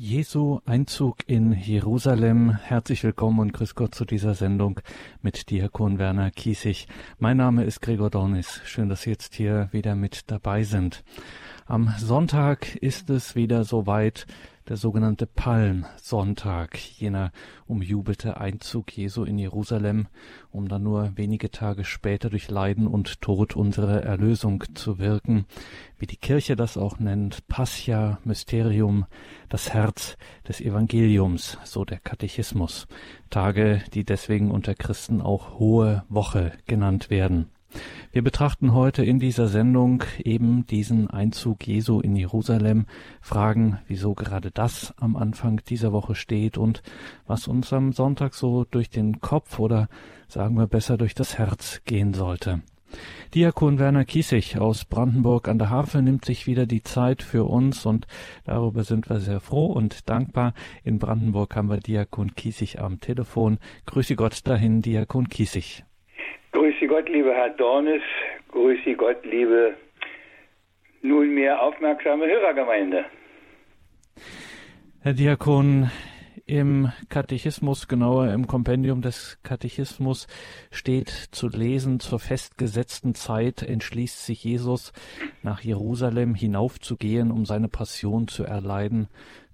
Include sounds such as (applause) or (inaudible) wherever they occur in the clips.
Jesu Einzug in Jerusalem. Herzlich willkommen und grüß Gott zu dieser Sendung mit Diakon Werner Kiesig. Mein Name ist Gregor Dornis. Schön, dass Sie jetzt hier wieder mit dabei sind. Am Sonntag ist es wieder soweit der sogenannte Palmsonntag, jener umjubelte Einzug Jesu in Jerusalem, um dann nur wenige Tage später durch Leiden und Tod unsere Erlösung zu wirken, wie die Kirche das auch nennt, Pascha Mysterium, das Herz des Evangeliums, so der Katechismus, Tage, die deswegen unter Christen auch Hohe Woche genannt werden. Wir betrachten heute in dieser Sendung eben diesen Einzug Jesu in Jerusalem, fragen, wieso gerade das am Anfang dieser Woche steht und was uns am Sonntag so durch den Kopf oder sagen wir besser durch das Herz gehen sollte. Diakon Werner Kiesig aus Brandenburg an der Havel nimmt sich wieder die Zeit für uns und darüber sind wir sehr froh und dankbar. In Brandenburg haben wir Diakon Kiesig am Telefon. Grüße Gott dahin, Diakon Kiesig. Grüße Gott, lieber Herr Dornes. Grüße Gott, liebe nunmehr aufmerksame Hörergemeinde. Herr Diakon, im Katechismus, genauer im Kompendium des Katechismus steht zu lesen, zur festgesetzten Zeit entschließt sich Jesus, nach Jerusalem hinaufzugehen, um seine Passion zu erleiden,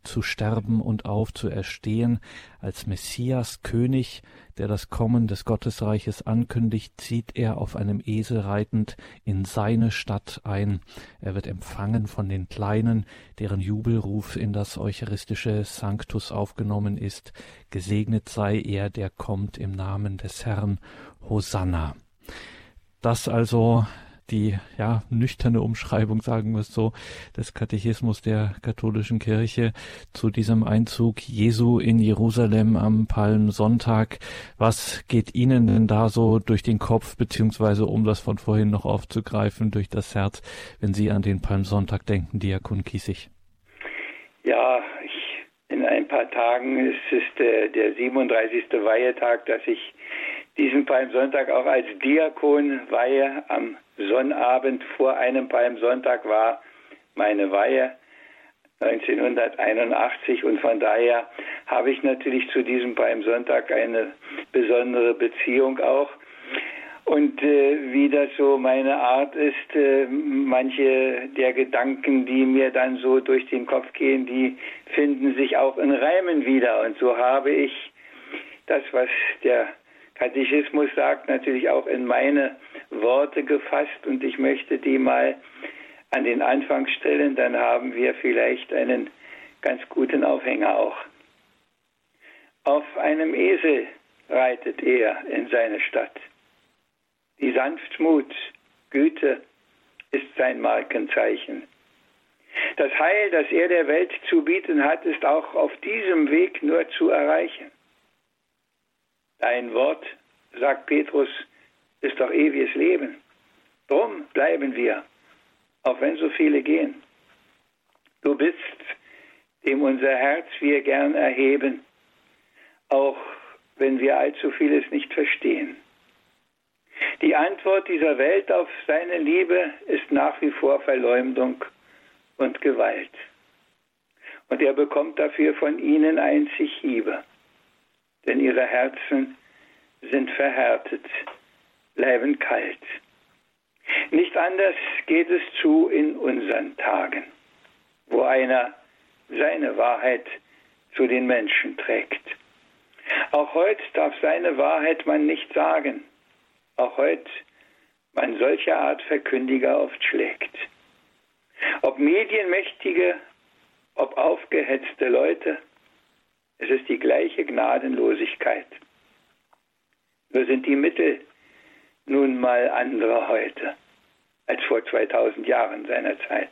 zu sterben und aufzuerstehen, als Messias König, der das Kommen des Gottesreiches ankündigt, zieht er auf einem Esel reitend in seine Stadt ein. Er wird empfangen von den Kleinen, deren Jubelruf in das eucharistische Sanctus aufgenommen ist. Gesegnet sei er, der kommt im Namen des Herrn. Hosanna. Das also die ja nüchterne Umschreibung, sagen wir es so, des Katechismus der katholischen Kirche zu diesem Einzug Jesu in Jerusalem am Palmsonntag. Was geht Ihnen denn da so durch den Kopf, beziehungsweise um das von vorhin noch aufzugreifen, durch das Herz, wenn Sie an den Palmsonntag denken, Diakon Kiesig? Ja, ich, in ein paar Tagen ist es der, der 37. Weihetag, dass ich diesen Palmsonntag auch als Diakon weihe am Sonnabend vor einem Palmsonntag war meine Weihe 1981 und von daher habe ich natürlich zu diesem Palmsonntag eine besondere Beziehung auch. Und äh, wie das so meine Art ist, äh, manche der Gedanken, die mir dann so durch den Kopf gehen, die finden sich auch in Reimen wieder. Und so habe ich das, was der Katechismus sagt, natürlich auch in meine Worte gefasst und ich möchte die mal an den Anfang stellen, dann haben wir vielleicht einen ganz guten Aufhänger auch. Auf einem Esel reitet er in seine Stadt. Die Sanftmut, Güte ist sein Markenzeichen. Das Heil, das er der Welt zu bieten hat, ist auch auf diesem Weg nur zu erreichen. Dein Wort, sagt Petrus, ist doch ewiges Leben. Drum bleiben wir, auch wenn so viele gehen. Du bist, dem unser Herz wir gern erheben, auch wenn wir allzu vieles nicht verstehen. Die Antwort dieser Welt auf seine Liebe ist nach wie vor Verleumdung und Gewalt. Und er bekommt dafür von ihnen einzig Hiebe denn ihre Herzen sind verhärtet, bleiben kalt. Nicht anders geht es zu in unseren Tagen, wo einer seine Wahrheit zu den Menschen trägt. Auch heute darf seine Wahrheit man nicht sagen. Auch heute man solcher Art Verkündiger oft schlägt. Ob Medienmächtige, ob aufgehetzte Leute, es ist die gleiche Gnadenlosigkeit. Nur sind die Mittel nun mal andere heute als vor 2000 Jahren seiner Zeit.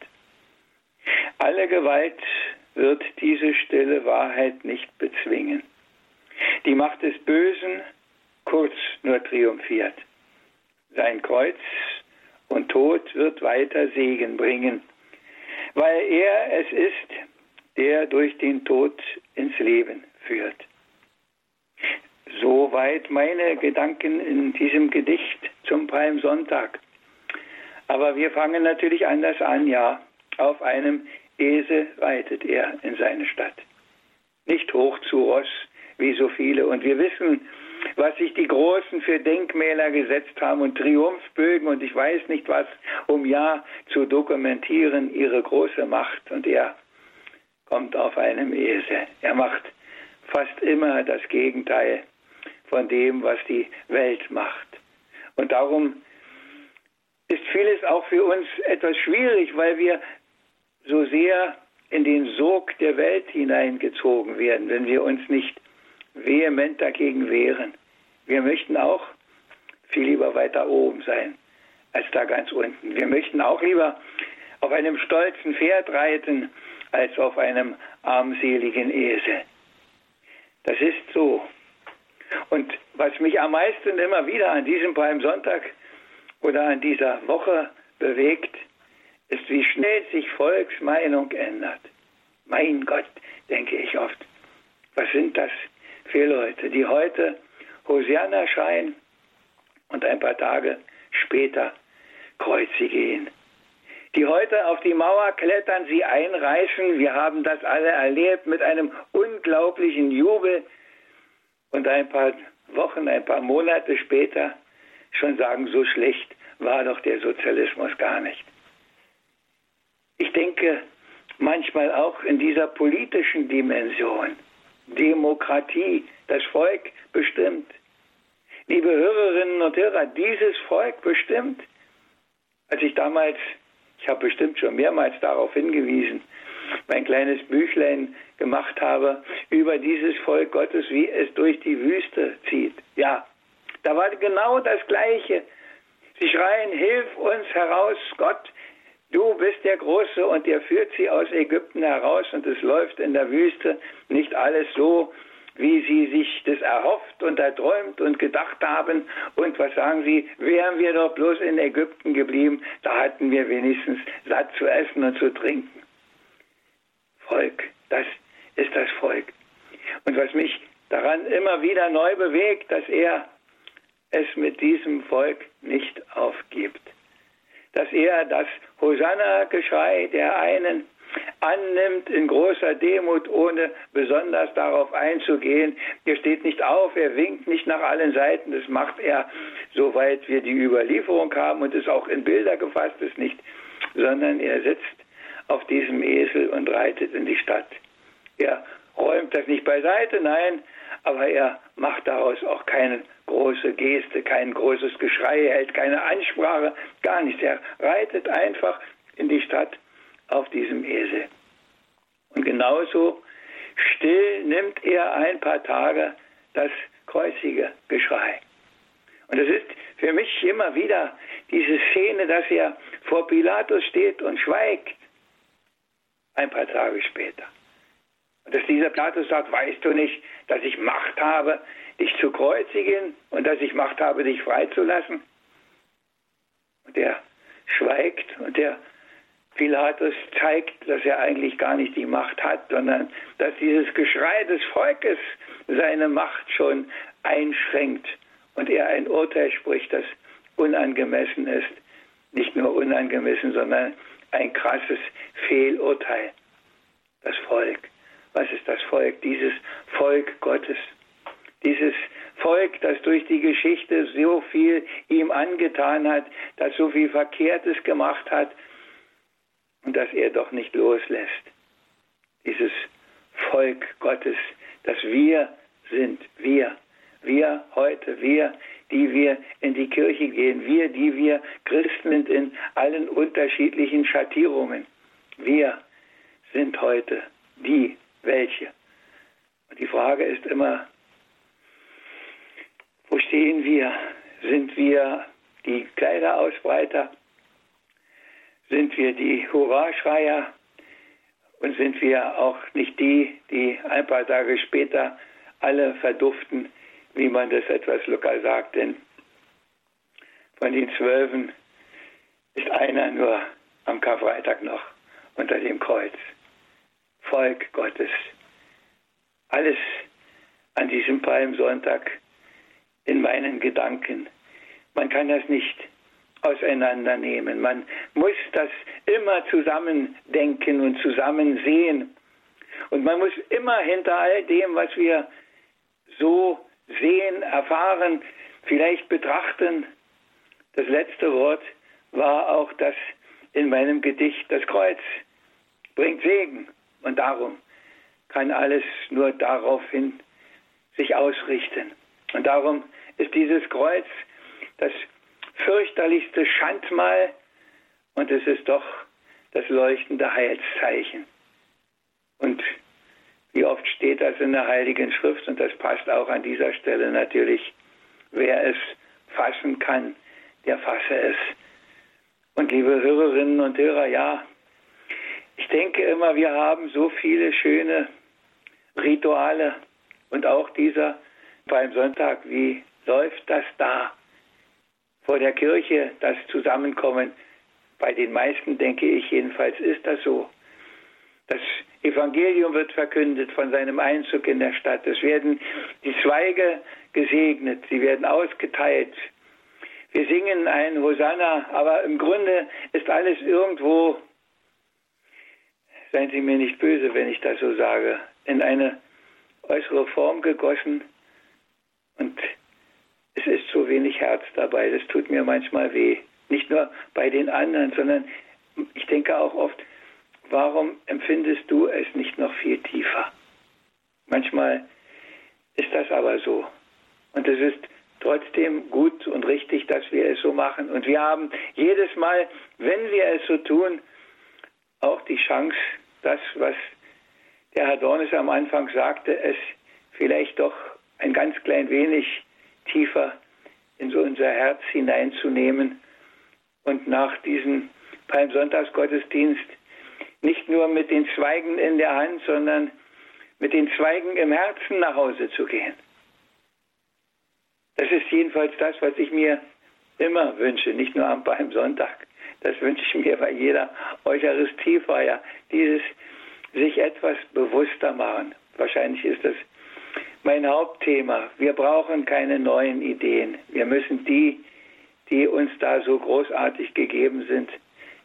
Alle Gewalt wird diese stille Wahrheit nicht bezwingen. Die Macht des Bösen kurz nur triumphiert. Sein Kreuz und Tod wird weiter Segen bringen, weil er es ist, der durch den Tod ins Leben führt. Soweit meine Gedanken in diesem Gedicht zum Palmsonntag. Aber wir fangen natürlich anders an, ja. Auf einem Esel reitet er in seine Stadt. viele. Und wir wissen, was sich die Großen für Denkmäler gesetzt haben und Triumphbögen und ich weiß nicht was, um ja zu dokumentieren ihre große Macht. Und er kommt auf einem Esel. Er macht fast immer das Gegenteil von dem, was die Welt macht. Und darum ist vieles auch für uns etwas schwierig, weil wir so sehr in den Sog der Welt hineingezogen werden, wenn wir uns nicht vehement dagegen wehren. Wir möchten auch viel lieber weiter oben sein als da ganz unten. Wir möchten auch lieber auf einem stolzen Pferd reiten als auf einem armseligen Esel. Das ist so. Und was mich am meisten immer wieder an diesem Palmsonntag oder an dieser Woche bewegt, ist, wie schnell sich Volksmeinung ändert. Mein Gott, denke ich oft. Was sind das für Leute, die heute Hosianna schreien und ein paar Tage später Kreuze gehen? Die heute auf die Mauer klettern, sie einreißen. Wir haben das alle erlebt mit einem unglaublichen Jubel. Und ein paar Wochen, ein paar Monate später schon sagen, so schlecht war doch der Sozialismus gar nicht. Ich denke, manchmal auch in dieser politischen Dimension. Demokratie, das Volk bestimmt. Liebe Hörerinnen und Hörer, dieses Volk bestimmt. Als ich damals, ich habe bestimmt schon mehrmals darauf hingewiesen, mein kleines Büchlein gemacht habe über dieses Volk Gottes, wie es durch die Wüste zieht. Ja, da war genau das Gleiche. Sie schreien, hilf uns heraus, Gott, Du bist der Große und der führt sie aus Ägypten heraus und es läuft in der Wüste nicht alles so, wie sie sich das erhofft und erträumt und gedacht haben. Und was sagen sie? Wären wir doch bloß in Ägypten geblieben, da hatten wir wenigstens satt zu essen und zu trinken. Volk, das ist das Volk. Und was mich daran immer wieder neu bewegt, dass er es mit diesem Volk nicht aufgibt dass er das Hosanna-Geschrei der einen annimmt in großer Demut, ohne besonders darauf einzugehen. Er steht nicht auf, er winkt nicht nach allen Seiten, das macht er, soweit wir die Überlieferung haben und es auch in Bilder gefasst ist, nicht, sondern er sitzt auf diesem Esel und reitet in die Stadt. Er räumt das nicht beiseite, nein, aber er macht daraus auch keine große Geste, kein großes Geschrei, hält keine Ansprache, gar nichts. Er reitet einfach in die Stadt auf diesem Esel. Und genauso still nimmt er ein paar Tage das kreuzige Geschrei. Und es ist für mich immer wieder diese Szene, dass er vor Pilatus steht und schweigt. Ein paar Tage später. Und dass dieser Pilatus sagt, weißt du nicht, dass ich Macht habe, dich zu kreuzigen und dass ich Macht habe, dich freizulassen? Und er schweigt und der Pilatus zeigt, dass er eigentlich gar nicht die Macht hat, sondern dass dieses Geschrei des Volkes seine Macht schon einschränkt und er ein Urteil spricht, das unangemessen ist. Nicht nur unangemessen, sondern ein krasses Fehlurteil. Das Volk. Was ist das Volk? Dieses Volk Gottes. Dieses Volk, das durch die Geschichte so viel ihm angetan hat, das so viel Verkehrtes gemacht hat und das er doch nicht loslässt. Dieses Volk Gottes, das wir sind, wir, wir heute, wir, die wir in die Kirche gehen, wir, die wir Christen sind in allen unterschiedlichen Schattierungen. Wir sind heute die, welche. Und die Frage ist immer, wo stehen wir? Sind wir die Kleiderausbreiter? Sind wir die Hurraschreier? Und sind wir auch nicht die, die ein paar Tage später alle verduften, wie man das etwas lokal sagt? Denn von den Zwölfen ist einer nur am Karfreitag noch unter dem Kreuz. Volk Gottes. Alles an diesem Palmsonntag in meinen Gedanken. Man kann das nicht auseinandernehmen. Man muss das immer zusammen denken und zusammen sehen. Und man muss immer hinter all dem, was wir so sehen, erfahren, vielleicht betrachten. Das letzte Wort war auch das in meinem Gedicht, das Kreuz bringt Segen und darum kann alles nur daraufhin sich ausrichten. Und darum ist dieses Kreuz das fürchterlichste Schandmal. Und es ist doch das leuchtende Heilszeichen. Und wie oft steht das in der Heiligen Schrift? Und das passt auch an dieser Stelle natürlich, wer es fassen kann, der fasse es. Und liebe Hörerinnen und Hörer, ja, ich denke immer, wir haben so viele schöne Rituale. Und auch dieser Palmsonntag, wie läuft das da vor der Kirche, das Zusammenkommen? Bei den meisten, denke ich jedenfalls, ist das so. Das Evangelium wird verkündet von seinem Einzug in der Stadt. Es werden die Zweige gesegnet, sie werden ausgeteilt. Wir singen ein Hosanna, aber im Grunde ist alles irgendwo, seien Sie mir nicht böse, wenn ich das so sage, in eine äußere Form gegossen und es ist so wenig Herz dabei. Das tut mir manchmal weh. Nicht nur bei den anderen, sondern ich denke auch oft, warum empfindest du es nicht noch viel tiefer? Manchmal ist das aber so. Und es ist trotzdem gut und richtig, dass wir es so machen. Und wir haben jedes Mal, wenn wir es so tun, auch die Chance, das, was der Herr Dornes am Anfang sagte, es vielleicht doch ein ganz klein wenig tiefer in so unser Herz hineinzunehmen und nach diesem Palmsonntagsgottesdienst nicht nur mit den Zweigen in der Hand, sondern mit den Zweigen im Herzen nach Hause zu gehen. Das ist jedenfalls das, was ich mir immer wünsche, nicht nur am Palmsonntag. Das wünsche ich mir bei jeder Eucharistiefeier. Dieses sich etwas bewusster machen. Wahrscheinlich ist das mein Hauptthema. Wir brauchen keine neuen Ideen. Wir müssen die, die uns da so großartig gegeben sind,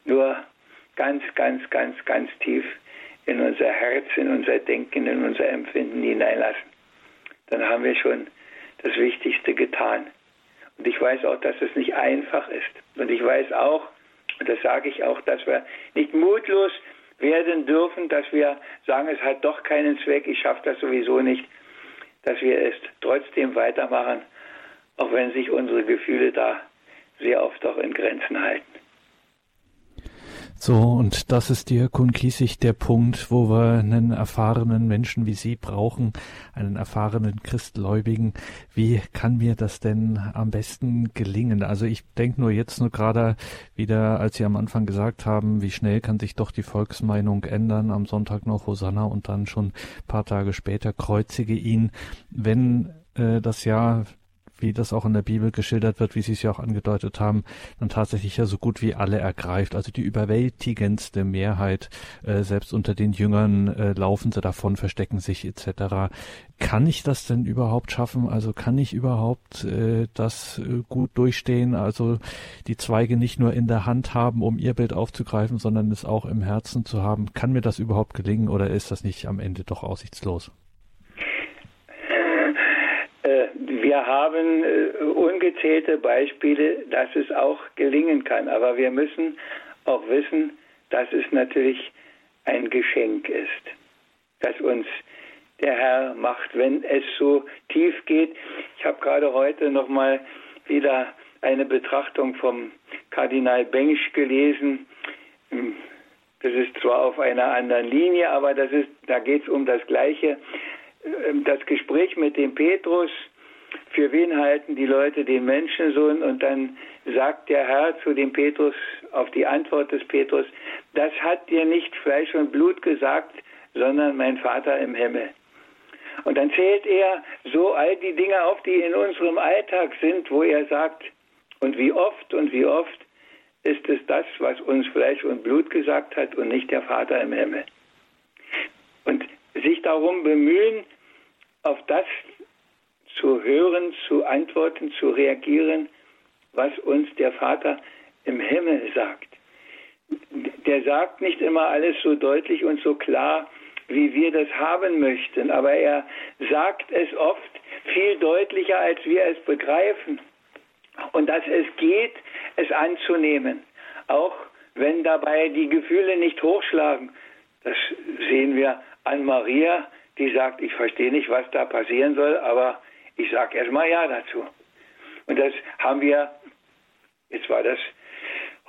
nur ganz, ganz, ganz, ganz tief in unser Herz, in unser Denken, in unser Empfinden hineinlassen. Dann haben wir schon das Wichtigste getan. Und ich weiß auch, dass es nicht einfach ist. Und ich weiß auch, und das sage ich auch, dass wir nicht mutlos werden dürfen, dass wir sagen, es hat doch keinen Zweck, ich schaffe das sowieso nicht, dass wir es trotzdem weitermachen, auch wenn sich unsere Gefühle da sehr oft auch in Grenzen halten. So, und das ist Diakon Kiesig der Punkt, wo wir einen erfahrenen Menschen wie Sie brauchen, einen erfahrenen Christgläubigen. Wie kann mir das denn am besten gelingen? Also ich denke nur jetzt nur gerade wieder, als Sie am Anfang gesagt haben, wie schnell kann sich doch die Volksmeinung ändern, am Sonntag noch Hosanna und dann schon paar Tage später kreuzige ihn. Wenn äh, das Jahr wie das auch in der Bibel geschildert wird, wie Sie es ja auch angedeutet haben, dann tatsächlich ja so gut wie alle ergreift. Also die überwältigendste Mehrheit, äh, selbst unter den Jüngern, äh, laufen sie davon, verstecken sich etc. Kann ich das denn überhaupt schaffen? Also kann ich überhaupt äh, das äh, gut durchstehen? Also die Zweige nicht nur in der Hand haben, um ihr Bild aufzugreifen, sondern es auch im Herzen zu haben. Kann mir das überhaupt gelingen oder ist das nicht am Ende doch aussichtslos? Wir haben äh, ungezählte Beispiele, dass es auch gelingen kann. Aber wir müssen auch wissen, dass es natürlich ein Geschenk ist, das uns der Herr macht, wenn es so tief geht. Ich habe gerade heute noch mal wieder eine Betrachtung vom Kardinal Bengsch gelesen. Das ist zwar auf einer anderen Linie, aber das ist, da geht es um das Gleiche. Das Gespräch mit dem Petrus, für wen halten die Leute den Menschensohn? Und dann sagt der Herr zu dem Petrus auf die Antwort des Petrus, das hat dir nicht Fleisch und Blut gesagt, sondern mein Vater im Himmel. Und dann zählt er so all die Dinge auf, die in unserem Alltag sind, wo er sagt, und wie oft und wie oft ist es das, was uns Fleisch und Blut gesagt hat und nicht der Vater im Himmel. Sich darum bemühen, auf das zu hören, zu antworten, zu reagieren, was uns der Vater im Himmel sagt. Der sagt nicht immer alles so deutlich und so klar, wie wir das haben möchten, aber er sagt es oft viel deutlicher, als wir es begreifen. Und dass es geht, es anzunehmen, auch wenn dabei die Gefühle nicht hochschlagen. Das sehen wir an Maria, die sagt, ich verstehe nicht, was da passieren soll, aber ich sage erstmal Ja dazu. Und das haben wir, jetzt war das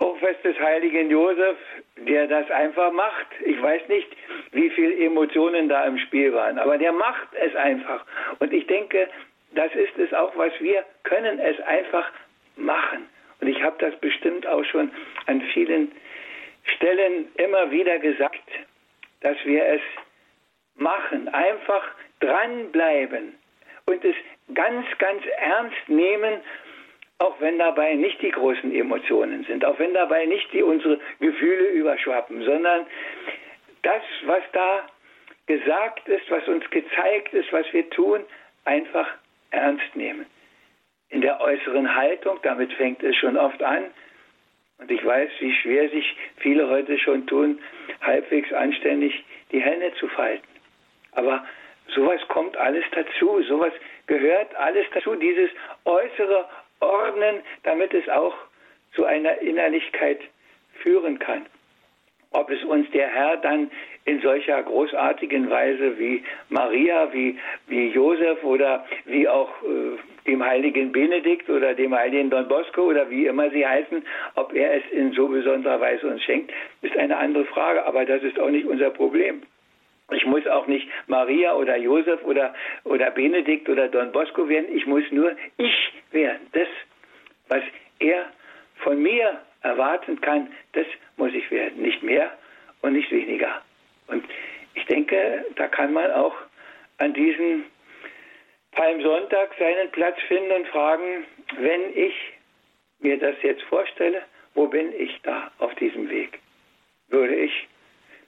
Hochfest des heiligen Josef, der das einfach macht. Ich weiß nicht, wie viele Emotionen da im Spiel waren, aber der macht es einfach. Und ich denke, das ist es auch, was wir können, es einfach machen. Und ich habe das bestimmt auch schon an vielen Stellen immer wieder gesagt, dass wir es machen, einfach dranbleiben und es ganz, ganz ernst nehmen, auch wenn dabei nicht die großen Emotionen sind, auch wenn dabei nicht die unsere Gefühle überschwappen, sondern das, was da gesagt ist, was uns gezeigt ist, was wir tun, einfach ernst nehmen. In der äußeren Haltung, damit fängt es schon oft an, und ich weiß, wie schwer sich viele heute schon tun, halbwegs anständig die Hände zu falten. Aber sowas kommt alles dazu, sowas gehört alles dazu, dieses äußere Ordnen, damit es auch zu einer Innerlichkeit führen kann. Ob es uns der Herr dann in solcher großartigen Weise wie Maria, wie, wie Josef oder wie auch äh, dem heiligen Benedikt oder dem heiligen Don Bosco oder wie immer sie heißen, ob er es in so besonderer Weise uns schenkt, ist eine andere Frage, aber das ist auch nicht unser Problem. Ich muss auch nicht Maria oder Josef oder, oder Benedikt oder Don Bosco werden. Ich muss nur ich werden. Das, was er von mir erwarten kann, das muss ich werden. Nicht mehr und nicht weniger. Und ich denke, da kann man auch an diesem Palmsonntag seinen Platz finden und fragen, wenn ich mir das jetzt vorstelle, wo bin ich da auf diesem Weg? Würde ich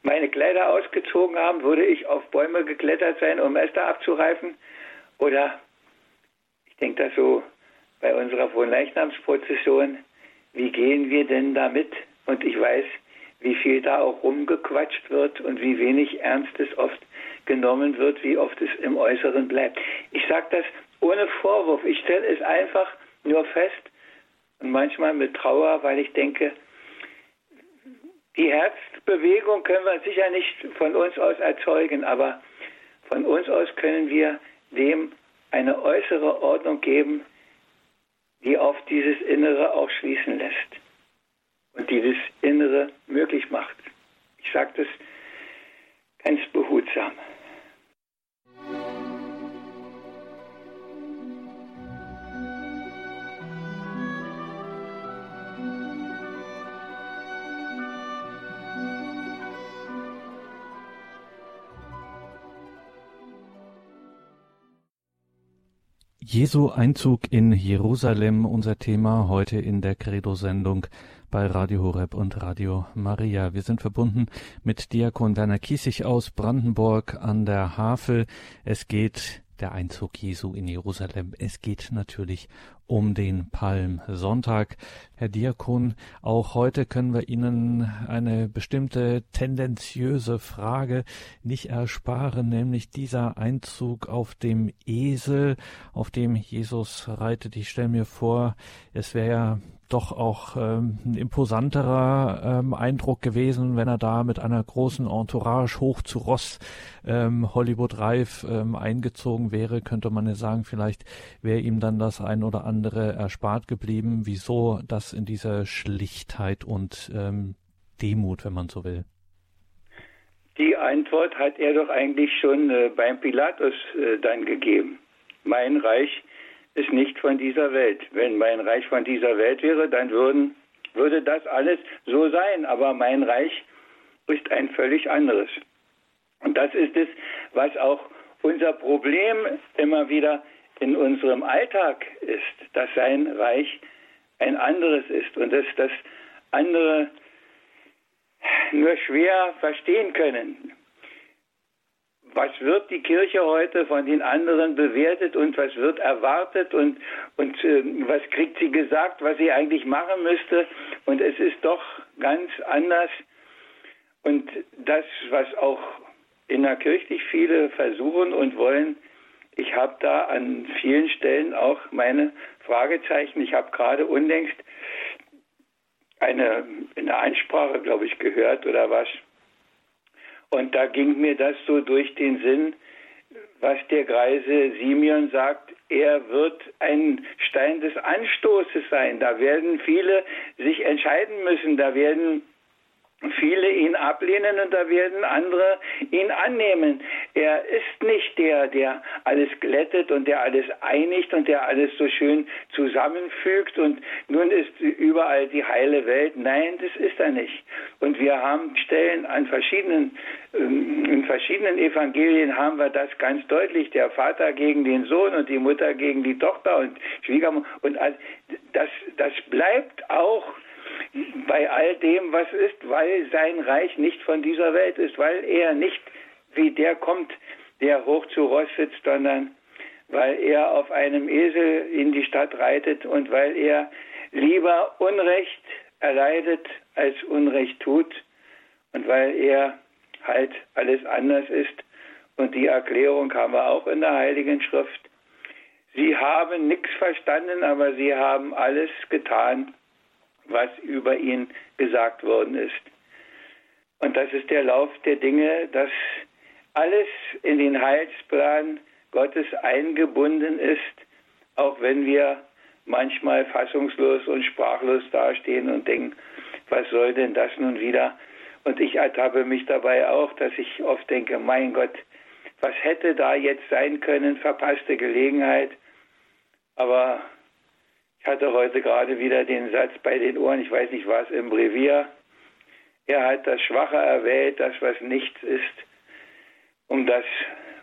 meine Kleider ausgezogen haben, würde ich auf Bäume geklettert sein, um Äste abzureifen? Oder, ich denke das so bei unserer Wohnleichnamsprozession, wie gehen wir denn damit? Und ich weiß, wie viel da auch rumgequatscht wird und wie wenig Ernstes oft genommen wird, wie oft es im Äußeren bleibt. Ich sage das ohne Vorwurf. Ich stelle es einfach nur fest und manchmal mit Trauer, weil ich denke, die Herzbewegung können wir sicher nicht von uns aus erzeugen, aber von uns aus können wir dem eine äußere Ordnung geben, die auf dieses Innere auch schließen lässt und die das Innere möglich macht. Ich sage das ganz behutsam. Jesu Einzug in Jerusalem, unser Thema heute in der Credo-Sendung bei Radio Horeb und Radio Maria. Wir sind verbunden mit Diakon Werner Kiesig aus Brandenburg an der Havel. Es geht der Einzug Jesu in Jerusalem. Es geht natürlich um den Palmsonntag. Herr Diakon, auch heute können wir Ihnen eine bestimmte tendenziöse Frage nicht ersparen, nämlich dieser Einzug auf dem Esel, auf dem Jesus reitet. Ich stelle mir vor, es wäre ja doch auch ähm, ein imposanterer ähm, Eindruck gewesen, wenn er da mit einer großen Entourage hoch zu Ross ähm, Hollywood Reif ähm, eingezogen wäre, könnte man ja sagen, vielleicht wäre ihm dann das ein oder andere erspart geblieben. Wieso das in dieser Schlichtheit und ähm, Demut, wenn man so will? Die Antwort hat er doch eigentlich schon äh, beim Pilatus äh, dann gegeben. Mein Reich ist nicht von dieser Welt. Wenn mein Reich von dieser Welt wäre, dann würden, würde das alles so sein. Aber mein Reich ist ein völlig anderes. Und das ist es, was auch unser Problem immer wieder in unserem Alltag ist, dass sein Reich ein anderes ist und dass das andere nur schwer verstehen können was wird die Kirche heute von den anderen bewertet und was wird erwartet und, und äh, was kriegt sie gesagt, was sie eigentlich machen müsste. Und es ist doch ganz anders. Und das, was auch in der kirchlich viele versuchen und wollen. Ich habe da an vielen Stellen auch meine Fragezeichen. Ich habe gerade unlängst eine, eine Ansprache, glaube ich, gehört oder was. Und da ging mir das so durch den Sinn, was der Greise Simeon sagt, er wird ein Stein des Anstoßes sein. Da werden viele sich entscheiden müssen, da werden viele ihn ablehnen und da werden andere ihn annehmen. Er ist nicht der, der alles glättet und der alles einigt und der alles so schön zusammenfügt und nun ist überall die heile Welt. Nein, das ist er nicht. Und wir haben Stellen an verschiedenen, ähm, in verschiedenen Evangelien haben wir das ganz deutlich. Der Vater gegen den Sohn und die Mutter gegen die Tochter und Schwiegermutter und das, das bleibt auch bei all dem, was ist, weil sein Reich nicht von dieser Welt ist, weil er nicht wie der kommt, der hoch zu Ross sitzt, sondern weil er auf einem Esel in die Stadt reitet und weil er lieber Unrecht erleidet als Unrecht tut und weil er halt alles anders ist. Und die Erklärung haben wir auch in der Heiligen Schrift. Sie haben nichts verstanden, aber sie haben alles getan, was über ihn gesagt worden ist. Und das ist der Lauf der Dinge, dass alles in den Heilsplan Gottes eingebunden ist, auch wenn wir manchmal fassungslos und sprachlos dastehen und denken, was soll denn das nun wieder? Und ich ertappe mich dabei auch, dass ich oft denke, mein Gott, was hätte da jetzt sein können, verpasste Gelegenheit. Aber ich hatte heute gerade wieder den Satz bei den Ohren, ich weiß nicht was, im Brevier. Er hat das Schwache erwählt, das was nichts ist, um das,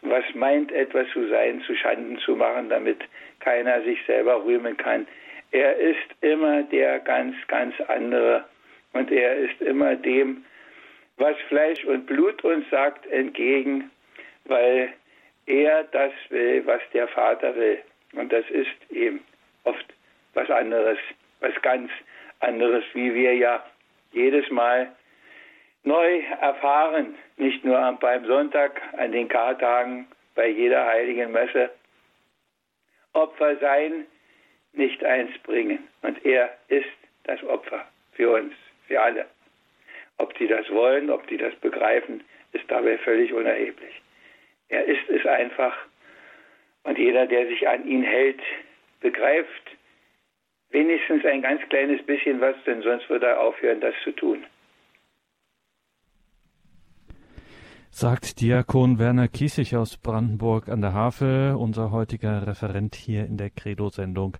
was meint etwas zu sein, zu Schanden zu machen, damit keiner sich selber rühmen kann. Er ist immer der ganz, ganz andere und er ist immer dem, was Fleisch und Blut uns sagt, entgegen, weil er das will, was der Vater will. Und das ist oft was anderes, was ganz anderes, wie wir ja jedes Mal neu erfahren, nicht nur beim Sonntag, an den Kartagen, bei jeder heiligen Messe. Opfer sein, nicht eins bringen. Und er ist das Opfer für uns, für alle. Ob sie das wollen, ob sie das begreifen, ist dabei völlig unerheblich. Er ist es einfach. Und jeder, der sich an ihn hält, begreift, wenigstens ein ganz kleines bisschen was, denn sonst würde er aufhören, das zu tun. Sagt Diakon Werner Kiesig aus Brandenburg an der Havel, unser heutiger Referent hier in der Credo-Sendung.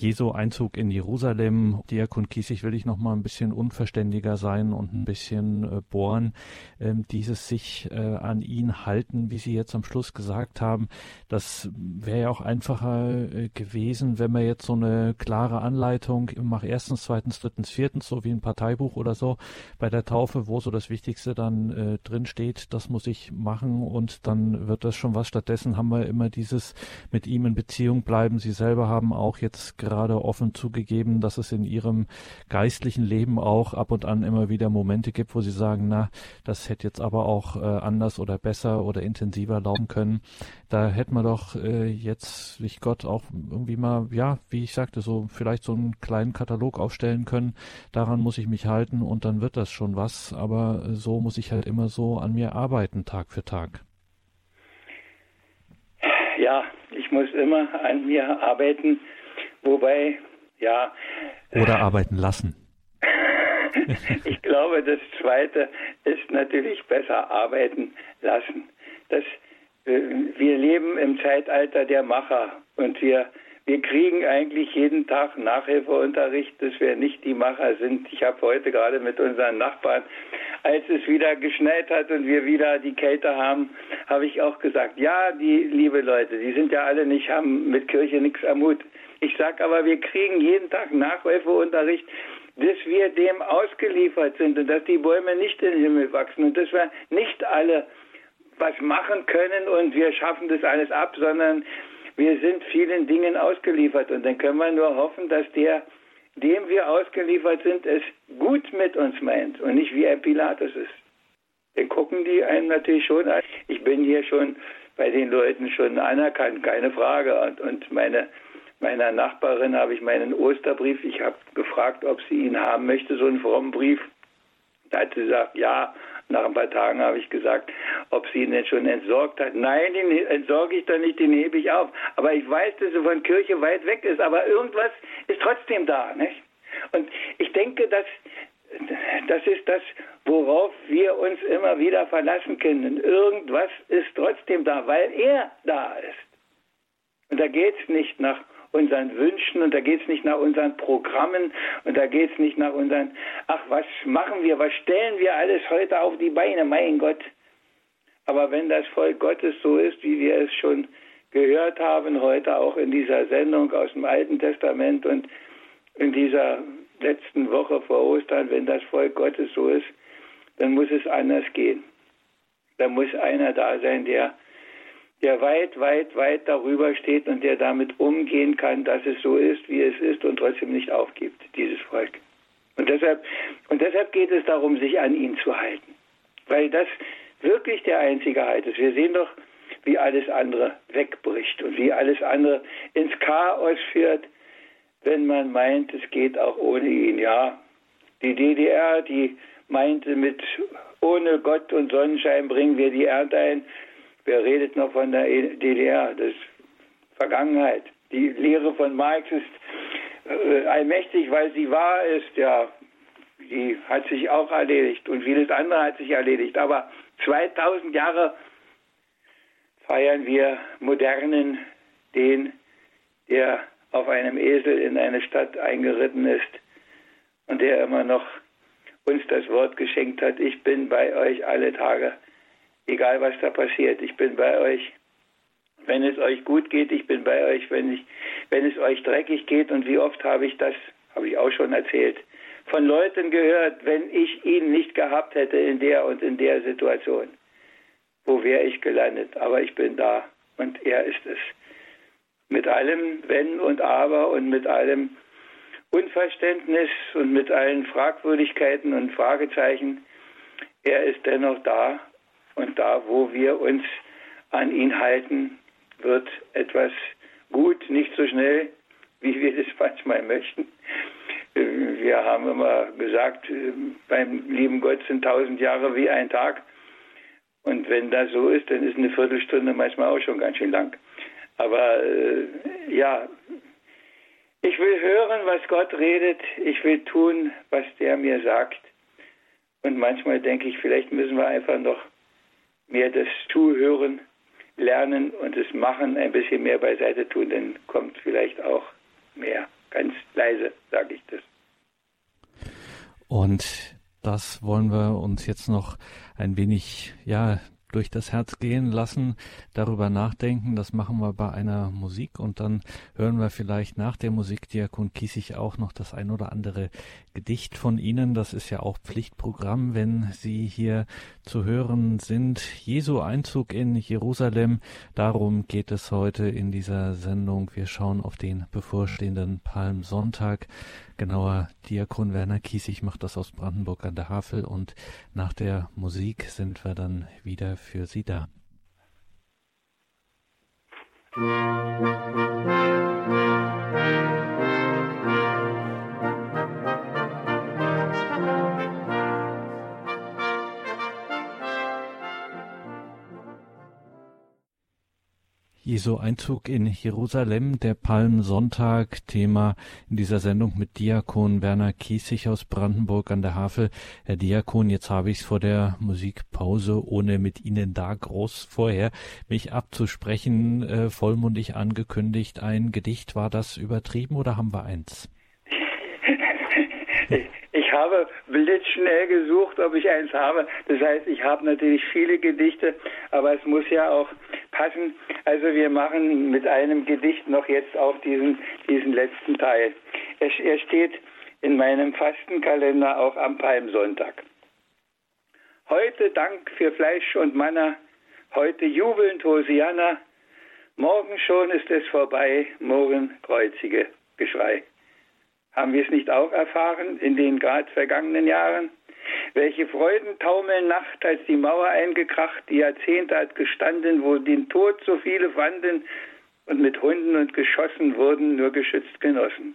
Jesu Einzug in Jerusalem. Diakon Kiesig will ich noch mal ein bisschen unverständiger sein und ein bisschen äh, bohren. Ähm, dieses sich äh, an ihn halten, wie Sie jetzt am Schluss gesagt haben, das wäre ja auch einfacher äh, gewesen, wenn man jetzt so eine klare Anleitung, mach erstens, zweitens, drittens, viertens, so wie ein Parteibuch oder so bei der Taufe, wo so das Wichtigste dann äh, drin steht, das muss ich machen und dann wird das schon was. Stattdessen haben wir immer dieses mit ihm in Beziehung bleiben. Sie selber haben auch jetzt gerade offen zugegeben, dass es in ihrem geistlichen Leben auch ab und an immer wieder Momente gibt, wo sie sagen, na, das hätte jetzt aber auch äh, anders oder besser oder intensiver laufen können. Da hätte man doch äh, jetzt sich Gott auch irgendwie mal, ja, wie ich sagte, so vielleicht so einen kleinen Katalog aufstellen können. Daran muss ich mich halten und dann wird das schon was. Aber so muss ich halt immer so an mir arbeiten, Tag für Tag. Ja, ich muss immer an mir arbeiten Wobei, ja. Oder arbeiten lassen. (laughs) ich glaube, das Zweite ist natürlich besser arbeiten lassen. Das, äh, wir leben im Zeitalter der Macher und wir, wir kriegen eigentlich jeden Tag Nachhilfeunterricht, dass wir nicht die Macher sind. Ich habe heute gerade mit unseren Nachbarn, als es wieder geschneit hat und wir wieder die Kälte haben, habe ich auch gesagt, ja, die liebe Leute, die sind ja alle nicht, haben mit Kirche nichts am Hut. Ich sage aber, wir kriegen jeden Tag Nachhilfeunterricht, dass wir dem ausgeliefert sind und dass die Bäume nicht in den Himmel wachsen und dass wir nicht alle was machen können und wir schaffen das alles ab, sondern wir sind vielen Dingen ausgeliefert und dann können wir nur hoffen, dass der, dem wir ausgeliefert sind, es gut mit uns meint und nicht wie ein Pilatus ist. dann gucken die einen natürlich schon an. Ich bin hier schon bei den Leuten schon anerkannt, keine Frage. Und, und meine, meiner Nachbarin habe ich meinen Osterbrief, ich habe gefragt, ob sie ihn haben möchte, so einen frommen Brief. Da hat sie gesagt, ja. Nach ein paar Tagen habe ich gesagt, ob sie ihn denn schon entsorgt hat. Nein, den entsorge ich dann nicht, den hebe ich auf. Aber ich weiß, dass er von Kirche weit weg ist. Aber irgendwas ist trotzdem da. Nicht? Und ich denke, dass das ist das, worauf wir uns immer wieder verlassen können. Irgendwas ist trotzdem da, weil er da ist. Und da geht es nicht nach unseren Wünschen und da geht es nicht nach unseren Programmen und da geht es nicht nach unseren, ach, was machen wir, was stellen wir alles heute auf die Beine, mein Gott. Aber wenn das Volk Gottes so ist, wie wir es schon gehört haben, heute auch in dieser Sendung aus dem Alten Testament und in dieser letzten Woche vor Ostern, wenn das Volk Gottes so ist, dann muss es anders gehen. Da muss einer da sein, der, der weit, weit, weit darüber steht und der damit umgehen kann, dass es so ist, wie es ist und trotzdem nicht aufgibt, dieses Volk. Und deshalb, und deshalb geht es darum, sich an ihn zu halten. Weil das wirklich der einzige Halt ist. Wir sehen doch, wie alles andere wegbricht und wie alles andere ins Chaos führt, wenn man meint, es geht auch ohne ihn. Ja, die DDR, die meinte mit ohne Gott und Sonnenschein bringen wir die Ernte ein. Wer redet noch von der DDR? Das ist Vergangenheit. Die Lehre von Marx ist äh, allmächtig, weil sie wahr ist. Ja, die hat sich auch erledigt und vieles andere hat sich erledigt. Aber 2000 Jahre feiern wir Modernen den, der auf einem Esel in eine Stadt eingeritten ist und der immer noch uns das Wort geschenkt hat, ich bin bei euch alle Tage, egal was da passiert, ich bin bei euch. Wenn es euch gut geht, ich bin bei euch, wenn, ich, wenn es euch dreckig geht und wie oft habe ich das, habe ich auch schon erzählt, von Leuten gehört, wenn ich ihn nicht gehabt hätte in der und in der Situation. Wo wäre ich gelandet? Aber ich bin da und er ist es mit allem Wenn und Aber und mit allem Unverständnis und mit allen Fragwürdigkeiten und Fragezeichen, er ist dennoch da und da, wo wir uns an ihn halten, wird etwas gut, nicht so schnell, wie wir das (laughs) manchmal möchten. Wir haben immer gesagt, beim lieben Gott sind tausend Jahre wie ein Tag. Und wenn das so ist, dann ist eine Viertelstunde manchmal auch schon ganz schön lang. Aber äh, ja, ich will hören, was Gott redet. Ich will tun, was der mir sagt. Und manchmal denke ich, vielleicht müssen wir einfach noch mehr das Zuhören lernen und das Machen ein bisschen mehr beiseite tun, dann kommt vielleicht auch mehr. Ganz leise sage ich das. Und das wollen wir uns jetzt noch ein wenig, ja, durch das Herz gehen lassen, darüber nachdenken. Das machen wir bei einer Musik und dann hören wir vielleicht nach der Musik Diakon Kiesig auch noch das ein oder andere Gedicht von Ihnen. Das ist ja auch Pflichtprogramm, wenn Sie hier zu hören sind. Jesu Einzug in Jerusalem. Darum geht es heute in dieser Sendung. Wir schauen auf den bevorstehenden Palmsonntag. Genauer, Diakon Werner Kiesig macht das aus Brandenburg an der Havel und nach der Musik sind wir dann wieder für Sie da. Musik Jesu Einzug in Jerusalem, der Palmsonntag, Thema in dieser Sendung mit Diakon Werner Kiesig aus Brandenburg an der Havel. Herr Diakon, jetzt habe ich es vor der Musikpause, ohne mit Ihnen da groß vorher mich abzusprechen, äh, vollmundig angekündigt. Ein Gedicht, war das übertrieben oder haben wir eins? (laughs) Ich habe blitzschnell gesucht, ob ich eins habe. Das heißt, ich habe natürlich viele Gedichte, aber es muss ja auch passen. Also wir machen mit einem Gedicht noch jetzt auch diesen, diesen letzten Teil. Er, er steht in meinem Fastenkalender auch am Palmsonntag. Heute Dank für Fleisch und Manna, heute jubelnd Hosianna, morgen schon ist es vorbei, morgen kreuzige Geschrei. Haben wir es nicht auch erfahren in den gerade vergangenen Jahren? Welche Freuden taumeln Nacht, als die Mauer eingekracht, die Jahrzehnte hat gestanden, wo den Tod so viele fanden und mit Hunden und Geschossen wurden nur geschützt genossen.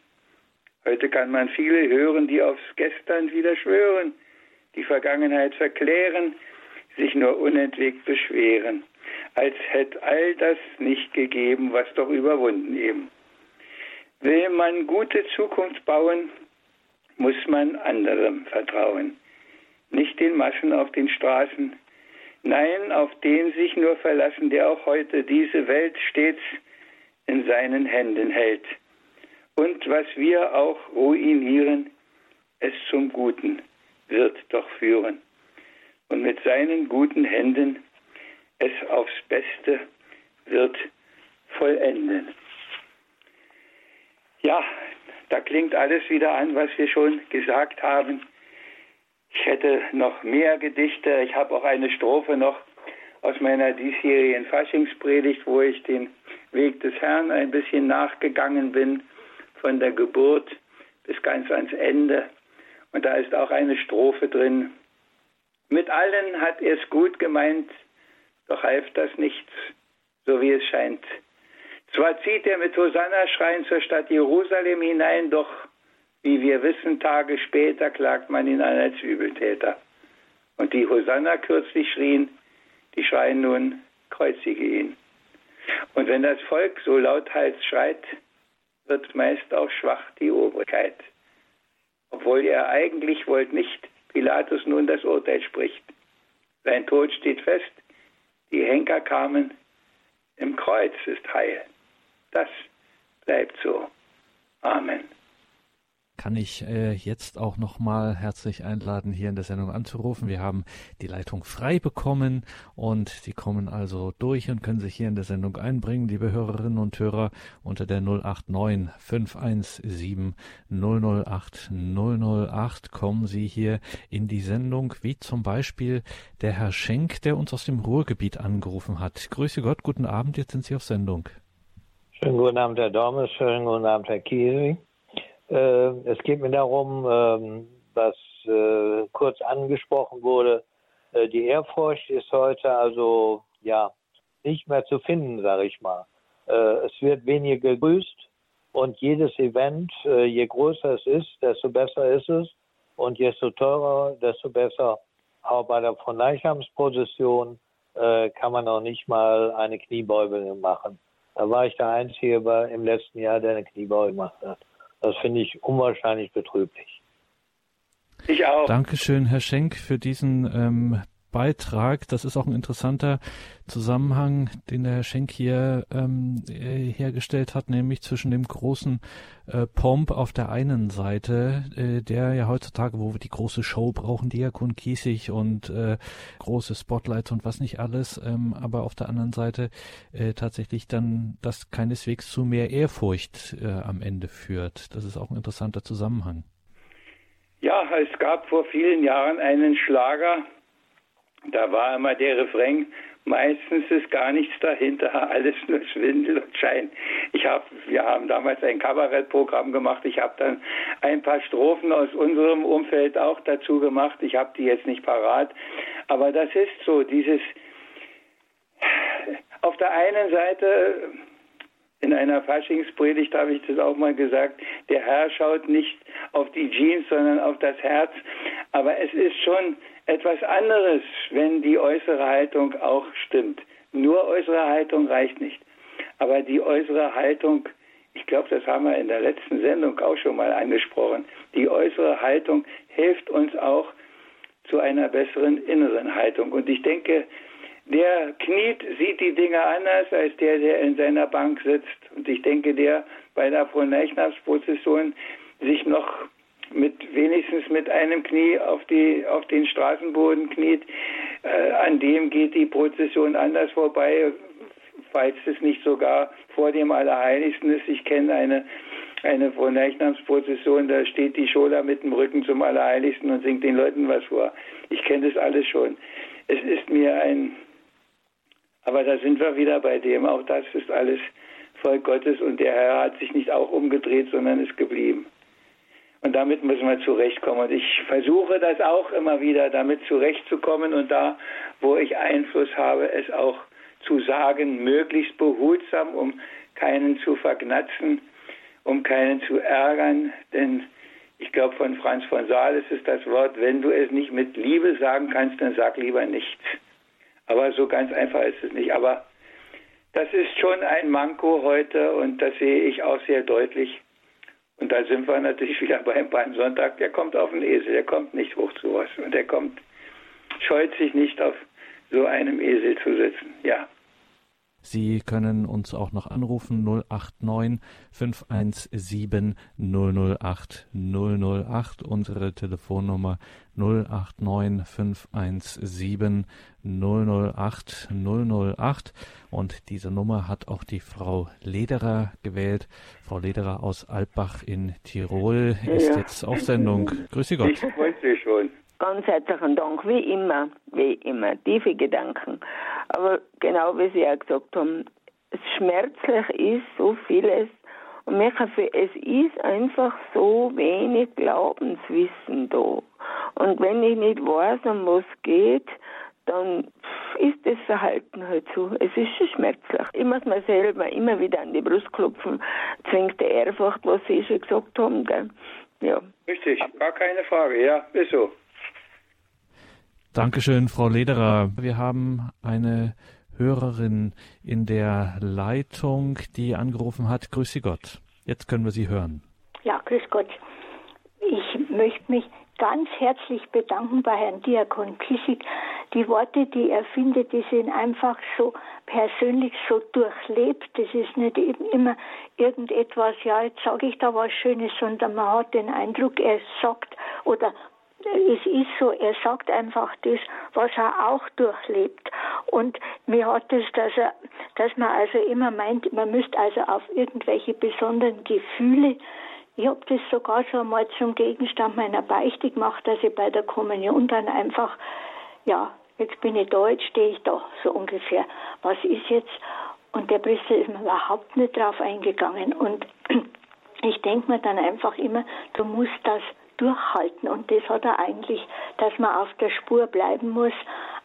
Heute kann man viele hören, die aufs Gestern wieder schwören, die Vergangenheit verklären, sich nur unentwegt beschweren, als hätte all das nicht gegeben, was doch überwunden eben. Will man gute Zukunft bauen, muss man anderem vertrauen. Nicht den Massen auf den Straßen, nein, auf den sich nur verlassen, der auch heute diese Welt stets in seinen Händen hält. Und was wir auch ruinieren, es zum Guten wird doch führen. Und mit seinen guten Händen es aufs Beste wird vollenden. Ja, da klingt alles wieder an, was wir schon gesagt haben. Ich hätte noch mehr Gedichte. Ich habe auch eine Strophe noch aus meiner diesjährigen Faschingspredigt, wo ich den Weg des Herrn ein bisschen nachgegangen bin, von der Geburt bis ganz ans Ende. Und da ist auch eine Strophe drin. Mit allen hat er es gut gemeint, doch half das nichts, so wie es scheint. Zwar zieht er mit Hosanna-Schreien zur Stadt Jerusalem hinein, doch, wie wir wissen, Tage später klagt man ihn an als Übeltäter. Und die Hosanna kürzlich schrien, die schreien nun, kreuzige ihn. Und wenn das Volk so lauthals schreit, wird meist auch schwach die Obrigkeit. Obwohl er eigentlich wollt nicht, Pilatus nun das Urteil spricht. Sein Tod steht fest, die Henker kamen, im Kreuz ist Heil. Das bleibt so. Amen kann ich äh, jetzt auch nochmal herzlich einladen, hier in der Sendung anzurufen. Wir haben die Leitung frei bekommen und Sie kommen also durch und können sich hier in der Sendung einbringen, liebe Hörerinnen und Hörer, unter der 089 517 008 008 kommen Sie hier in die Sendung, wie zum Beispiel der Herr Schenk, der uns aus dem Ruhrgebiet angerufen hat. Grüße Gott, guten Abend, jetzt sind Sie auf Sendung. Schönen guten Abend, Herr Dormes, schönen guten Abend, Herr Kiesing. Äh, es geht mir darum, ähm, was äh, kurz angesprochen wurde. Äh, die Ehrfurcht ist heute also ja nicht mehr zu finden, sage ich mal. es wird weniger gegrüßt und jedes Event, je größer es ist, desto besser ist es und desto teurer, desto besser. Auch bei der von Leichnamsposition kann man auch nicht mal eine Kniebeugung machen. Da war ich der Einzige im letzten Jahr, der eine Kniebeugung gemacht hat. Das finde ich unwahrscheinlich betrüblich. Ich auch. Dankeschön, Herr Schenk, für diesen ähm, Beitrag. Das ist auch ein interessanter Zusammenhang, den der Herr Schenk hier ähm, äh, hergestellt hat, nämlich zwischen dem großen äh, Pomp auf der einen Seite, äh, der ja heutzutage, wo wir die große Show brauchen, Diakon Kiesig und äh, große Spotlights und was nicht alles, ähm, aber auf der anderen Seite äh, tatsächlich dann das keineswegs zu mehr Ehrfurcht äh, am Ende führt. Das ist auch ein interessanter Zusammenhang. Ja, es gab vor vielen Jahren einen Schlager, da war immer der Refrain, meistens ist gar nichts dahinter, alles nur Schwindel und Schein. Ich hab, wir haben damals ein Kabarettprogramm gemacht. Ich habe dann ein paar Strophen aus unserem Umfeld auch dazu gemacht. Ich habe die jetzt nicht parat, aber das ist so dieses. Auf der einen Seite in einer Faschingspredigt habe ich das auch mal gesagt, der Herr schaut nicht auf die Jeans, sondern auf das Herz. Aber es ist schon etwas anderes, wenn die äußere Haltung auch stimmt. Nur äußere Haltung reicht nicht. Aber die äußere Haltung, ich glaube, das haben wir in der letzten Sendung auch schon mal angesprochen, die äußere Haltung hilft uns auch zu einer besseren inneren Haltung. Und ich denke, der kniet, sieht die Dinge anders als der, der in seiner Bank sitzt. Und ich denke, der bei der Fronleichnamsprozession sich noch mit wenigstens mit einem Knie auf die auf den Straßenboden kniet, äh, an dem geht die Prozession anders vorbei, falls es nicht sogar vor dem Allerheiligsten ist. Ich kenne eine eine Fronleichnamsprozession, da steht die Schola mit dem Rücken zum Allerheiligsten und singt den Leuten was vor. Ich kenne das alles schon. Es ist mir ein, aber da sind wir wieder bei dem, auch das ist alles Volk Gottes und der Herr hat sich nicht auch umgedreht, sondern ist geblieben. Und damit müssen wir zurechtkommen. Und ich versuche das auch immer wieder, damit zurechtzukommen und da, wo ich Einfluss habe, es auch zu sagen, möglichst behutsam, um keinen zu verknatzen, um keinen zu ärgern. Denn ich glaube, von Franz von Sales ist das Wort, wenn du es nicht mit Liebe sagen kannst, dann sag lieber nichts. Aber so ganz einfach ist es nicht. Aber das ist schon ein Manko heute und das sehe ich auch sehr deutlich. Und da sind wir natürlich wieder beim Palmsonntag. Der kommt auf den Esel, der kommt nicht hoch zu was. Und der kommt, scheut sich nicht auf so einem Esel zu sitzen. Ja. Sie können uns auch noch anrufen 089 517 008 008 unsere Telefonnummer 089 517 008 008 und diese Nummer hat auch die Frau Lederer gewählt. Frau Lederer aus Alpbach in Tirol ist ja. jetzt auf Sendung. Grüße Gott. Ich wollte schon. Ganz herzlichen Dank, wie immer, wie immer, tiefe Gedanken. Aber genau wie Sie ja gesagt haben, es schmerzlich ist so vieles. Und mir es ist einfach so wenig Glaubenswissen da. Und wenn ich nicht weiß, um was geht, dann ist das Verhalten halt so. Es ist schon schmerzlich. Ich muss mir selber immer wieder an die Brust klopfen, zwingt der Ehrfurcht, was Sie schon gesagt haben. Gell? Ja. Richtig, gar keine Frage, ja, ist so. Dankeschön, Frau Lederer. Wir haben eine Hörerin in der Leitung, die angerufen hat. Grüße Gott. Jetzt können wir Sie hören. Ja, grüß Gott. Ich möchte mich ganz herzlich bedanken bei Herrn Diakon Kissig. Die Worte, die er findet, die sind einfach so persönlich so durchlebt. Das ist nicht eben immer irgendetwas, ja, jetzt sage ich da was Schönes, sondern man hat den Eindruck, er sagt oder es ist so, er sagt einfach das, was er auch durchlebt. Und mir hat es, dass, dass man also immer meint, man müsste also auf irgendwelche besonderen Gefühle ich habe das sogar schon einmal zum Gegenstand meiner Beichte gemacht, dass ich bei der Kommunion dann einfach, ja, jetzt bin ich da, jetzt stehe ich da, so ungefähr. Was ist jetzt? Und der Priester ist mir überhaupt nicht drauf eingegangen. Und (clears throat) ich denke mir dann einfach immer, du musst das durchhalten. Und das hat er eigentlich, dass man auf der Spur bleiben muss,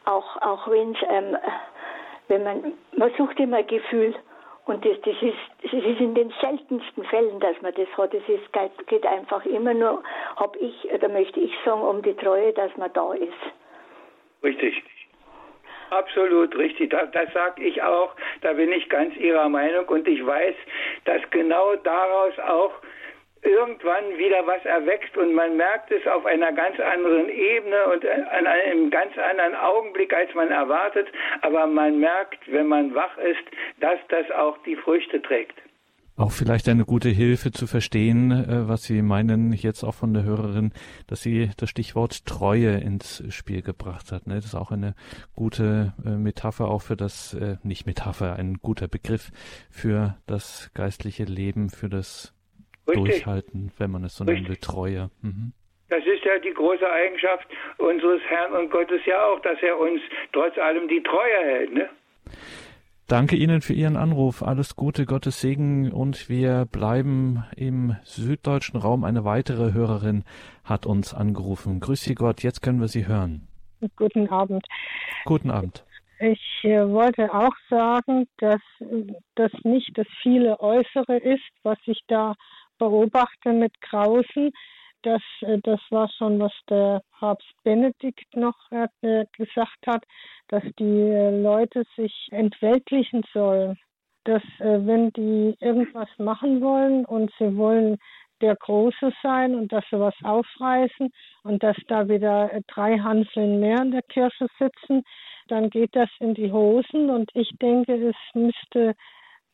auch, auch wenn es, ähm, wenn man, man sucht immer Gefühl. Und das, das, ist, das ist in den seltensten Fällen, dass man das hat. Es geht einfach immer nur, habe ich, oder möchte ich sagen, um die Treue, dass man da ist. Richtig. Absolut richtig. Das, das sage ich auch. Da bin ich ganz Ihrer Meinung. Und ich weiß, dass genau daraus auch irgendwann wieder was erwächst und man merkt es auf einer ganz anderen Ebene und an einem ganz anderen Augenblick, als man erwartet. Aber man merkt, wenn man wach ist, dass das auch die Früchte trägt. Auch vielleicht eine gute Hilfe zu verstehen, äh, was Sie meinen, jetzt auch von der Hörerin, dass sie das Stichwort Treue ins Spiel gebracht hat. Ne? Das ist auch eine gute äh, Metapher, auch für das, äh, nicht Metapher, ein guter Begriff für das geistliche Leben, für das Richtig. durchhalten, wenn man es so nennen will, Treue. Mhm. Das ist ja die große Eigenschaft unseres Herrn und Gottes ja auch, dass er uns trotz allem die Treue hält. Ne? Danke Ihnen für Ihren Anruf. Alles Gute, Gottes Segen und wir bleiben im süddeutschen Raum. Eine weitere Hörerin hat uns angerufen. Grüß Sie Gott, jetzt können wir Sie hören. Guten Abend. Guten Abend. Ich äh, wollte auch sagen, dass das nicht das viele Äußere ist, was ich da beobachte mit Grausen. Das, äh, das war schon, was der Papst Benedikt noch äh, gesagt hat, dass die äh, Leute sich entweltlichen sollen. Dass, wenn die irgendwas machen wollen und sie wollen der Große sein und dass sie was aufreißen und dass da wieder drei Hanseln mehr in der Kirche sitzen, dann geht das in die Hosen und ich denke, es müsste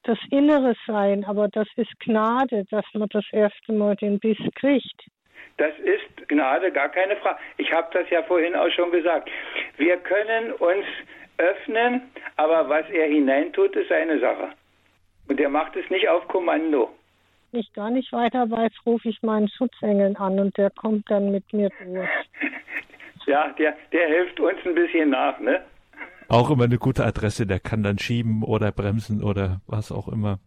das Innere sein, aber das ist Gnade, dass man das erste Mal den Biss kriegt. Das ist Gnade, gar keine Frage. Ich habe das ja vorhin auch schon gesagt. Wir können uns öffnen, aber was er hineintut, ist seine Sache. Und er macht es nicht auf Kommando. Wenn ich gar nicht weiter weiß, rufe ich meinen Schutzengel an und der kommt dann mit mir durch. (laughs) ja, der, der hilft uns ein bisschen nach, ne? Auch immer eine gute Adresse, der kann dann schieben oder bremsen oder was auch immer.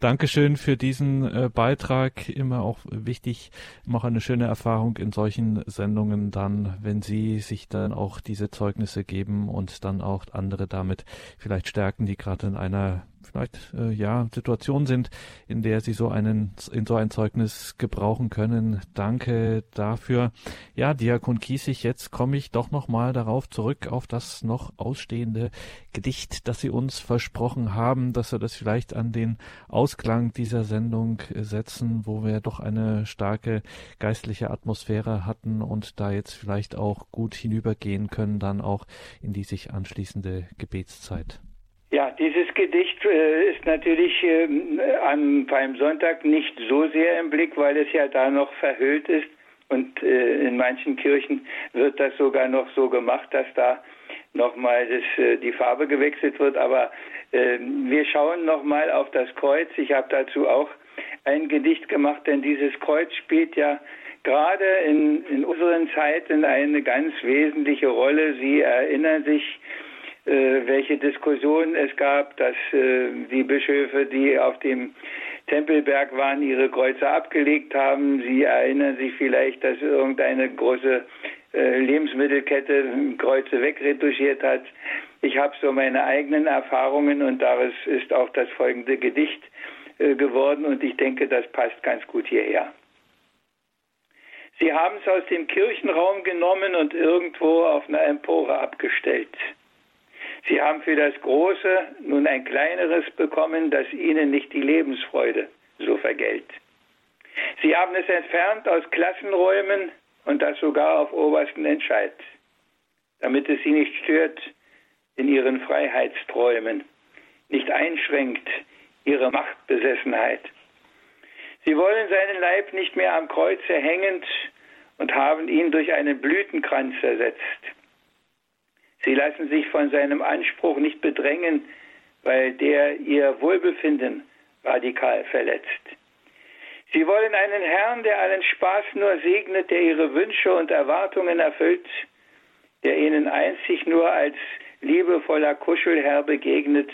Dankeschön für diesen äh, Beitrag. Immer auch wichtig, immer eine schöne Erfahrung in solchen Sendungen dann, wenn Sie sich dann auch diese Zeugnisse geben und dann auch andere damit vielleicht stärken, die gerade in einer vielleicht äh, ja Situation sind, in der sie so einen in so ein Zeugnis gebrauchen können. Danke dafür. Ja, Diakon Kiesig, jetzt komme ich doch noch mal darauf zurück auf das noch ausstehende Gedicht, das Sie uns versprochen haben, dass wir das vielleicht an den Ausklang dieser Sendung setzen, wo wir doch eine starke geistliche Atmosphäre hatten und da jetzt vielleicht auch gut hinübergehen können, dann auch in die sich anschließende Gebetszeit. Ja, dieses Gedicht äh, ist natürlich äh, am Palmsonntag nicht so sehr im Blick, weil es ja da noch verhüllt ist. Und äh, in manchen Kirchen wird das sogar noch so gemacht, dass da nochmal äh, die Farbe gewechselt wird. Aber äh, wir schauen nochmal auf das Kreuz. Ich habe dazu auch ein Gedicht gemacht, denn dieses Kreuz spielt ja gerade in, in unseren Zeiten eine ganz wesentliche Rolle. Sie erinnern sich, welche Diskussionen es gab, dass äh, die Bischöfe, die auf dem Tempelberg waren, ihre Kreuze abgelegt haben. Sie erinnern sich vielleicht, dass irgendeine große äh, Lebensmittelkette Kreuze wegretuschiert hat. Ich habe so meine eigenen Erfahrungen und daraus ist auch das folgende Gedicht äh, geworden und ich denke, das passt ganz gut hierher. Sie haben es aus dem Kirchenraum genommen und irgendwo auf einer Empore abgestellt. Sie haben für das Große nun ein kleineres bekommen, das ihnen nicht die Lebensfreude so vergällt. Sie haben es entfernt aus Klassenräumen und das sogar auf obersten Entscheid, damit es sie nicht stört in ihren Freiheitsträumen, nicht einschränkt ihre Machtbesessenheit. Sie wollen seinen Leib nicht mehr am Kreuze hängend und haben ihn durch einen Blütenkranz ersetzt. Sie lassen sich von seinem Anspruch nicht bedrängen, weil der ihr Wohlbefinden radikal verletzt. Sie wollen einen Herrn, der allen Spaß nur segnet, der ihre Wünsche und Erwartungen erfüllt, der ihnen einzig nur als liebevoller Kuschelherr begegnet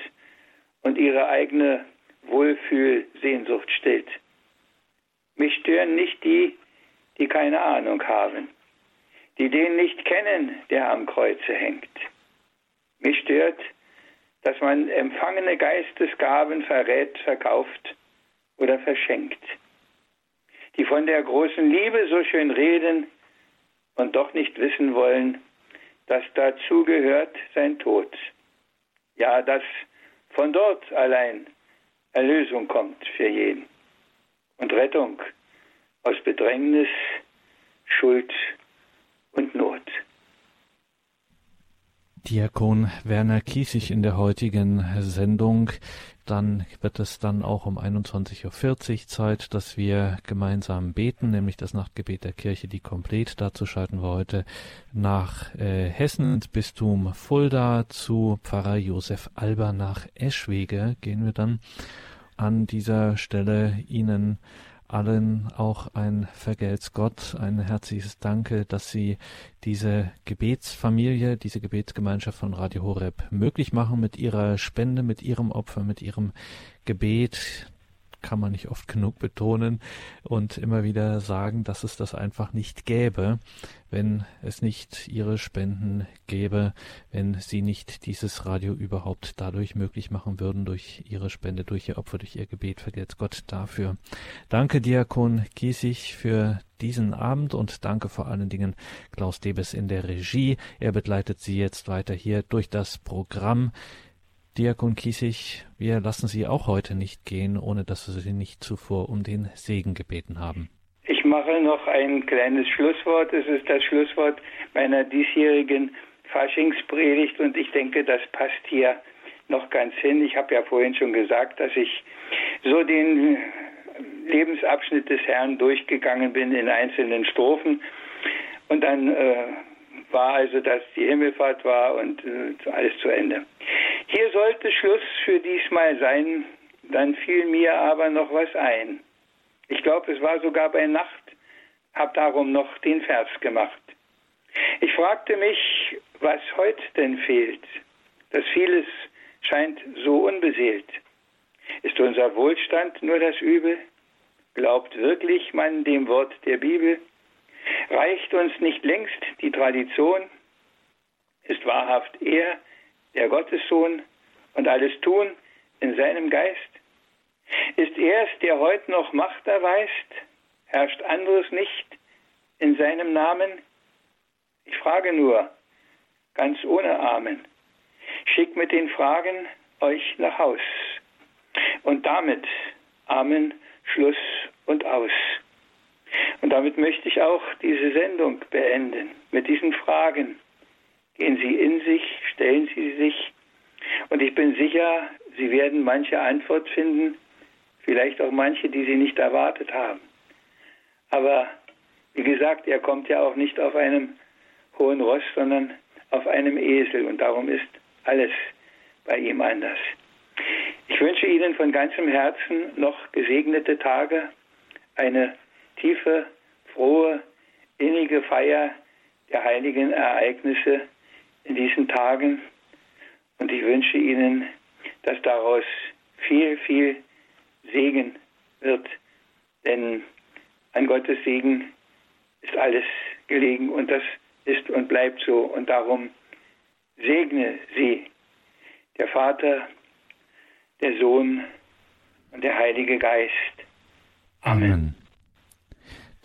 und ihre eigene Wohlfühlsehnsucht stillt. Mich stören nicht die, die keine Ahnung haben die den nicht kennen, der am Kreuze hängt. Mich stört, dass man empfangene Geistesgaben verrät, verkauft oder verschenkt, die von der großen Liebe so schön reden und doch nicht wissen wollen, dass dazu gehört sein Tod. Ja, dass von dort allein Erlösung kommt für jeden und Rettung aus Bedrängnis, Schuld und Not. Diakon Werner Kiesig in der heutigen Sendung. Dann wird es dann auch um 21.40 Uhr Zeit, dass wir gemeinsam beten, nämlich das Nachtgebet der Kirche, die komplett. Dazu schalten wir heute nach äh, Hessen ins Bistum Fulda zu Pfarrer Josef Alber nach Eschwege. Gehen wir dann an dieser Stelle Ihnen allen auch ein Vergelt's Gott, ein herzliches Danke, dass Sie diese Gebetsfamilie, diese Gebetsgemeinschaft von Radio Horeb möglich machen mit Ihrer Spende, mit Ihrem Opfer, mit Ihrem Gebet kann man nicht oft genug betonen und immer wieder sagen, dass es das einfach nicht gäbe, wenn es nicht ihre Spenden gäbe, wenn sie nicht dieses Radio überhaupt dadurch möglich machen würden, durch ihre Spende, durch ihr Opfer, durch ihr Gebet. Vergelt's Gott dafür. Danke, Diakon Giesig, für diesen Abend und danke vor allen Dingen Klaus Debes in der Regie. Er begleitet Sie jetzt weiter hier durch das Programm. Diakon Kiesig, wir lassen Sie auch heute nicht gehen, ohne dass wir Sie nicht zuvor um den Segen gebeten haben. Ich mache noch ein kleines Schlusswort. Es ist das Schlusswort meiner diesjährigen Faschingspredigt und ich denke, das passt hier noch ganz hin. Ich habe ja vorhin schon gesagt, dass ich so den Lebensabschnitt des Herrn durchgegangen bin in einzelnen Strophen und dann äh, war also, dass die Himmelfahrt war und äh, alles zu Ende. Hier sollte Schluss für diesmal sein, dann fiel mir aber noch was ein. Ich glaube, es war sogar bei Nacht, habe darum noch den Vers gemacht. Ich fragte mich, was heute denn fehlt. dass vieles scheint so unbeseelt. Ist unser Wohlstand nur das Übel? Glaubt wirklich man dem Wort der Bibel? Reicht uns nicht längst die Tradition? Ist wahrhaft er der Gottessohn und alles tun in seinem Geist? Ist er es, der heute noch Macht erweist? Herrscht anderes nicht in seinem Namen? Ich frage nur, ganz ohne Amen. Schick mit den Fragen euch nach Haus. Und damit Amen, Schluss und aus. Und damit möchte ich auch diese Sendung beenden mit diesen Fragen. Gehen Sie in sich, stellen Sie sich. Und ich bin sicher, Sie werden manche Antwort finden, vielleicht auch manche, die Sie nicht erwartet haben. Aber wie gesagt, er kommt ja auch nicht auf einem hohen Ross, sondern auf einem Esel. Und darum ist alles bei ihm anders. Ich wünsche Ihnen von ganzem Herzen noch gesegnete Tage, eine tiefe, frohe, innige Feier der heiligen Ereignisse in diesen Tagen. Und ich wünsche Ihnen, dass daraus viel, viel Segen wird. Denn an Gottes Segen ist alles gelegen und das ist und bleibt so. Und darum segne sie, der Vater, der Sohn und der Heilige Geist. Amen. Amen.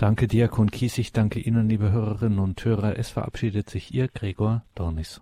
Danke, Diakon Kiesig, danke Ihnen, liebe Hörerinnen und Hörer. Es verabschiedet sich Ihr Gregor Dornis.